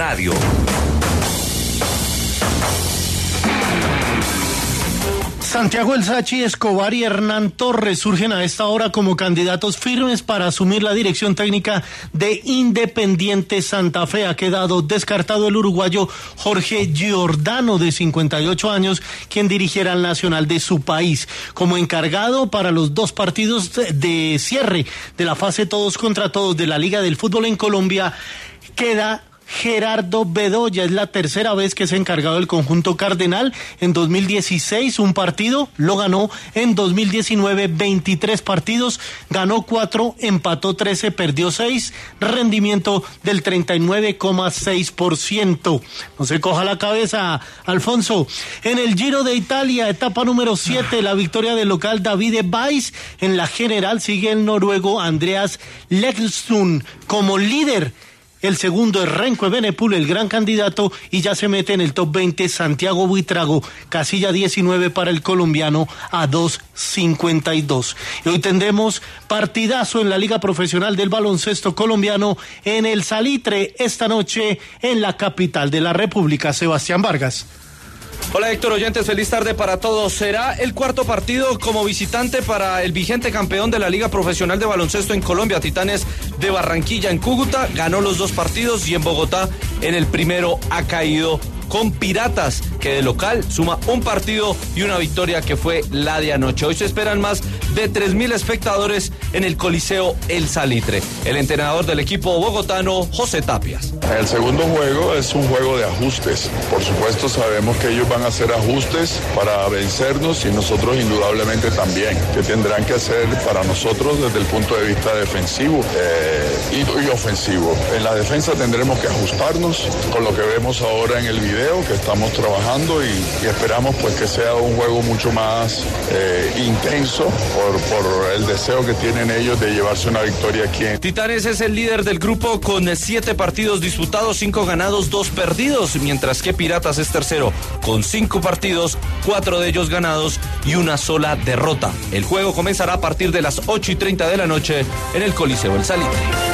Radio. Santiago El Sachi, Escobar y Hernán Torres surgen a esta hora como candidatos firmes para asumir la dirección técnica de Independiente Santa Fe. Ha quedado descartado el uruguayo Jorge Giordano, de 58 años, quien dirigiera al Nacional de su país. Como encargado para los dos partidos de cierre de la fase todos contra todos de la Liga del Fútbol en Colombia, queda Gerardo Bedoya. Es la tercera vez que es encargado del conjunto cardenal. En 2016 un partido, lo ganó. En 2019 23 partidos, ganó 4, empató 13, perdió 6. Rendimiento del 39,6%. No se coja la cabeza, Alfonso. En el Giro de Italia, etapa número 7, la victoria del local Davide Weiss. En la general sigue el noruego Andreas Lekstun como líder el segundo es Renko Benepul, el gran candidato, y ya se mete en el top 20 Santiago Buitrago, casilla 19 para el colombiano a 2.52. Y hoy tendremos partidazo en la Liga Profesional del Baloncesto Colombiano en el Salitre esta noche en la capital de la República, Sebastián Vargas. Hola Héctor Oyentes, feliz tarde para todos. Será el cuarto partido como visitante para el vigente campeón de la Liga Profesional de Baloncesto en Colombia, Titanes de Barranquilla en Cúcuta. Ganó los dos partidos y en Bogotá en el primero ha caído con Piratas, que de local suma un partido y una victoria que fue la de anoche. Hoy se esperan más de 3.000 espectadores en el Coliseo El Salitre. El entrenador del equipo bogotano, José Tapias. El segundo juego es un juego de ajustes. Por supuesto sabemos que ellos van a hacer ajustes para vencernos y nosotros indudablemente también, que tendrán que hacer para nosotros desde el punto de vista defensivo eh, y, ofensivo. En la defensa tendremos que ajustarnos con lo que vemos ahora en el que estamos trabajando y, y esperamos pues que sea un juego mucho más eh, intenso por, por, el deseo que tienen ellos de llevarse una victoria aquí. En... Titanes es el líder del grupo con siete partidos disputados, cinco ganados, dos perdidos, mientras que Piratas es tercero con cinco partidos, cuatro de ellos ganados y una sola derrota. El juego comenzará a partir de las 8 y 30 de la noche en el Coliseo El Salitre.